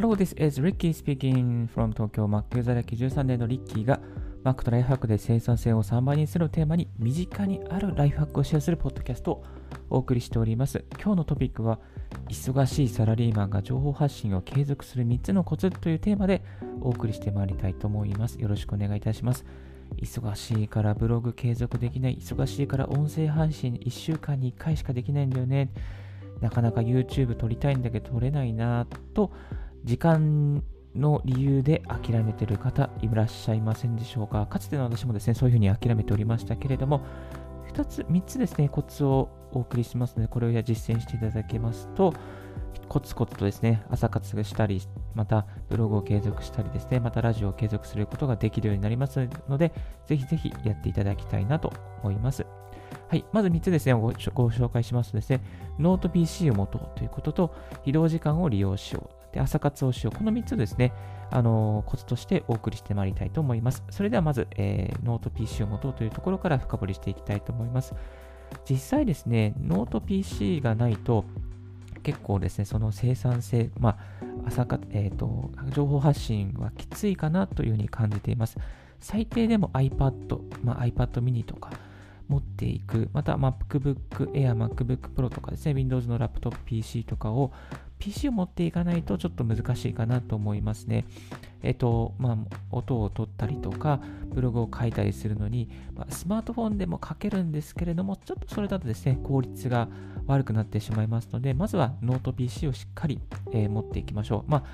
Hello, this is Ricky speaking from 東京 Mac ユーザー歴13年のリッキーが Mac とライフハックで生産性を3倍にするテーマに身近にあるライフハックをシェアするポッドキャストをお送りしております。今日のトピックは忙しいサラリーマンが情報発信を継続する3つのコツというテーマでお送りしてまいりたいと思います。よろしくお願いいたします。忙しいからブログ継続できない、忙しいから音声配信1週間に1回しかできないんだよね。なかなか YouTube 撮りたいんだけど撮れないなと時間の理由で諦めてる方いらっしゃいませんでしょうか？かつての私もですね、そういうふうに諦めておりましたけれども、2つ、3つですね、コツをお送りしますので、これを実践していただけますと、コツコツとですね、朝活したり、またブログを継続したりですね、またラジオを継続することができるようになりますので、ぜひぜひやっていただきたいなと思います。はい、まず3つですねご、ご紹介しますとですね、ノート PC を持とうということと、移動時間を利用しよう。で、朝活をしよう。この3つですね、あの、コツとしてお送りしてまいりたいと思います。それではまず、えー、ノート PC を持とうというところから深掘りしていきたいと思います。実際ですね、ノート PC がないと、結構ですね、その生産性、まあ、朝か、えっ、ー、と、情報発信はきついかなというふうに感じています。最低でも iPad、まあ、iPad mini とか、持っていく、また MacBook Air、MacBook Pro とかですね、Windows のラップトップ PC とかを PC を持っていかないとちょっと難しいかなと思いますね。えっと、まあ、音を取ったりとか、ブログを書いたりするのに、まあ、スマートフォンでも書けるんですけれども、ちょっとそれだとですね、効率が悪くなってしまいますので、まずはノート PC をしっかり、えー、持っていきましょう。まあ、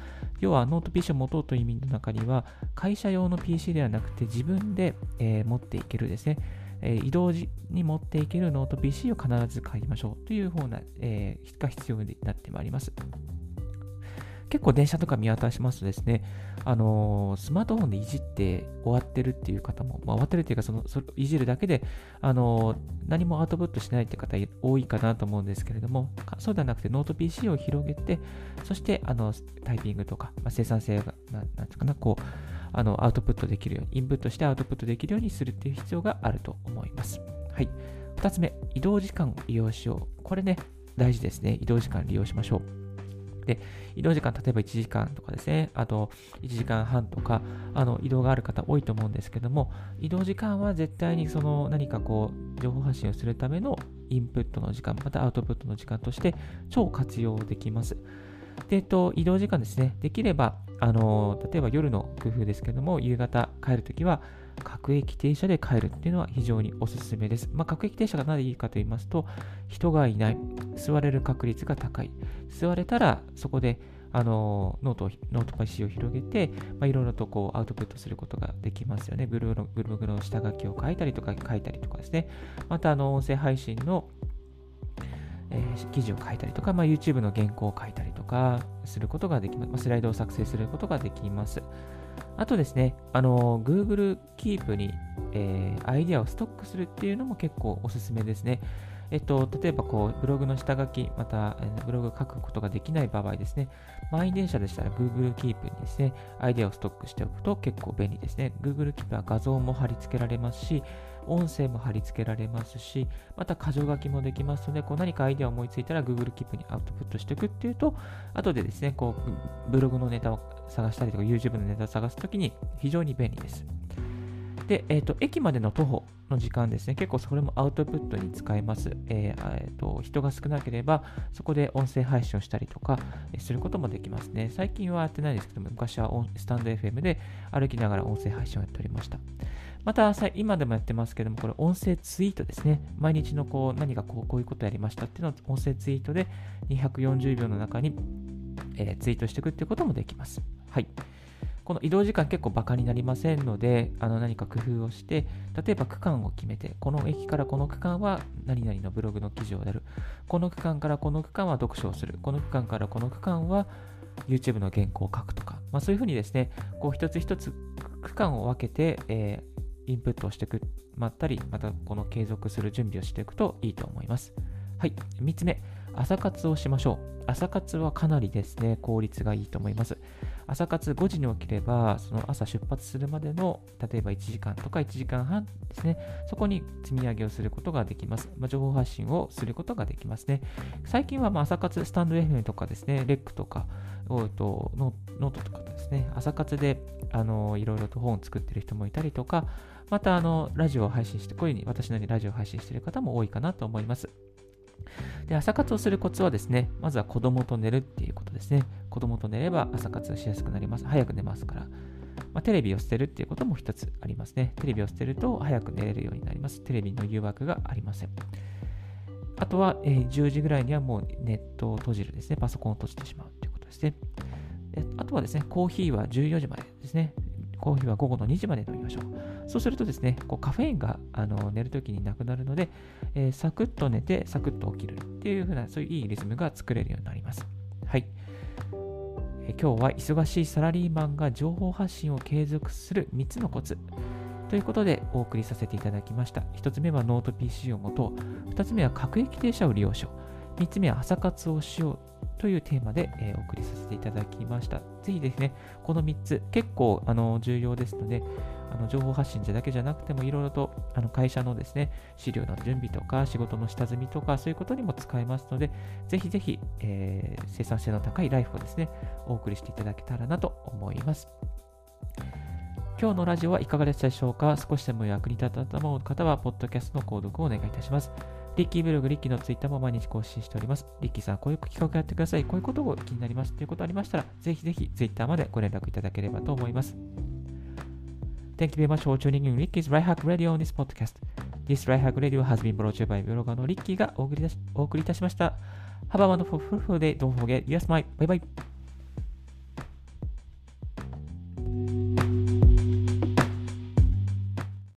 要はノート PC を持とうという意味の中には、会社用の PC ではなくて自分で、えー、持っていけるですね、移動時に持っていけるノート PC を必ず買いましょうという方、が必要になってまいります。結構電車とか見渡しますとですね、あのー、スマートフォンでいじって終わってるっていう方も、まあ、終わってるっていうかその、そいじるだけで、あのー、何もアウトプットしないって方多いかなと思うんですけれども、そうではなくてノート PC を広げて、そしてあのタイピングとか、まあ、生産性が、ななんていうかな、こう、あのアウトプットできるように、インプットしてアウトプットできるようにするっていう必要があると思います。はい。2つ目、移動時間を利用しよう。これね、大事ですね。移動時間利用しましょう。で、移動時間、例えば1時間とかですね、あと1時間半とか、あの移動がある方多いと思うんですけども、移動時間は絶対にその何かこう、情報発信をするためのインプットの時間、またアウトプットの時間として超活用できます。で、えっと、移動時間ですね。できれば、あの例えば夜の工夫ですけども、夕方帰るときは、各駅停車で帰るっていうのは非常におすすめです。まあ、各駅停車がなぜいいかと言いますと、人がいない、座れる確率が高い。座れたら、そこで、あのノートノート PC を広げて、まあ、いろいろとこうアウトプットすることができますよね。ブログのグの下書きを書いたりとか書いたりとかですね。また、あの音声配信のえー、記事を書いたりとか、まあ、YouTube の原稿を書いたりとかすることができます。スライドを作成することができます。あとですね、あの Google Keep に、えー、アイデアをストックするっていうのも結構おすすめですね。えっと、例えばこうブログの下書き、また、ブログを書くことができない場合ですね、満員電車でしたら Google Keep にですね、アイデアをストックしておくと結構便利ですね。Google Keep は画像も貼り付けられますし、音声も貼り付けられますし、また箇条書きもできますので、こう何かアイデアを思いついたら Google Keep にアウトプットしていくっていうと、後でですね、こうブログのネタを探したりとか YouTube のネタを探すときに非常に便利です。で、えっ、ー、と、駅までの徒歩の時間ですね、結構それもアウトプットに使えます。えーえーと、人が少なければ、そこで音声配信をしたりとか、えすることもできますね。最近はやってないですけども、昔はスタンド FM で歩きながら音声配信をやっておりました。また、今でもやってますけども、これ音声ツイートですね。毎日のこう何かこうこういうことやりましたっていうのを音声ツイートで240秒の中に、えー、ツイートしていくっていうこともできます。はい。この移動時間結構バカになりませんので、あの何か工夫をして、例えば区間を決めて、この駅からこの区間は何々のブログの記事をやる。この区間からこの区間は読書をする。この区間からこの区間は YouTube の原稿を書くとか、まあ、そういうふうにですね、こう一つ一つ区間を分けて、えーインプットをしてくまったり、またこの継続する準備をしていくといいと思います。はい。3つ目、朝活をしましょう。朝活はかなりですね、効率がいいと思います。朝活5時に起きれば、その朝出発するまでの、例えば1時間とか1時間半ですね、そこに積み上げをすることができます。まあ、情報発信をすることができますね。最近はま朝活スタンド FM とかですね、レックとか、とノートとかですね、朝活であのいろいろと本を作ってる人もいたりとか、またあのラジオを配信して、こういうふうに私のようにラジオを配信している方も多いかなと思います。で朝活をするコツはですね、まずは子供と寝るっていうことですね。子供と寝れば朝活しやすくなります。早く寝ますから。まあ、テレビを捨てるっていうことも一つありますね。テレビを捨てると早く寝れるようになります。テレビの誘惑がありません。あとは、えー、10時ぐらいにはもうネットを閉じるですね。パソコンを閉じてしまうということですね。あとはですね、コーヒーは14時までですね。コーヒーは午後の2時まで飲みましょう。そうするとですね、こうカフェインがあの寝るときになくなるので、えー、サクッと寝て、サクッと起きるっていうふうな、そういういいリズムが作れるようになります。はい。えー、今日は忙しいサラリーマンが情報発信を継続する3つのコツ。ということでお送りさせていただきました。1つ目はノート PC をもと、2つ目は各駅停車を利用しよう。3つ目は朝活をしようというテーマで、えー、お送りさせていただきました。ぜひですね、この3つ、結構あの重要ですので、あの情報発信だけじゃなくても、いろいろとあの会社のですね、資料の準備とか、仕事の下積みとか、そういうことにも使えますので、ぜひぜひ、えー、生産性の高いライフをですね、お送りしていただけたらなと思います。今日のラジオはいかがでしたでしょうか？少しでも役に立ったと思う方は、ポッドキャストの購読をお願いいたします。リッキーブログ、リッキーのツイッターも毎日更新しております。リッキーさん、こういう企画やってください。こういうことが気になりますということありましたら、ぜひぜひツイッターまでご連絡いただければと思います。Thank you very much for tuning in Ricky's Right Hack Radio on this podcast. This Right Hack Radio has been brought to you by ブロガーのリッキーがお送りいたしました。Have a wonderful day. Don't forget, yes, my. Bye bye.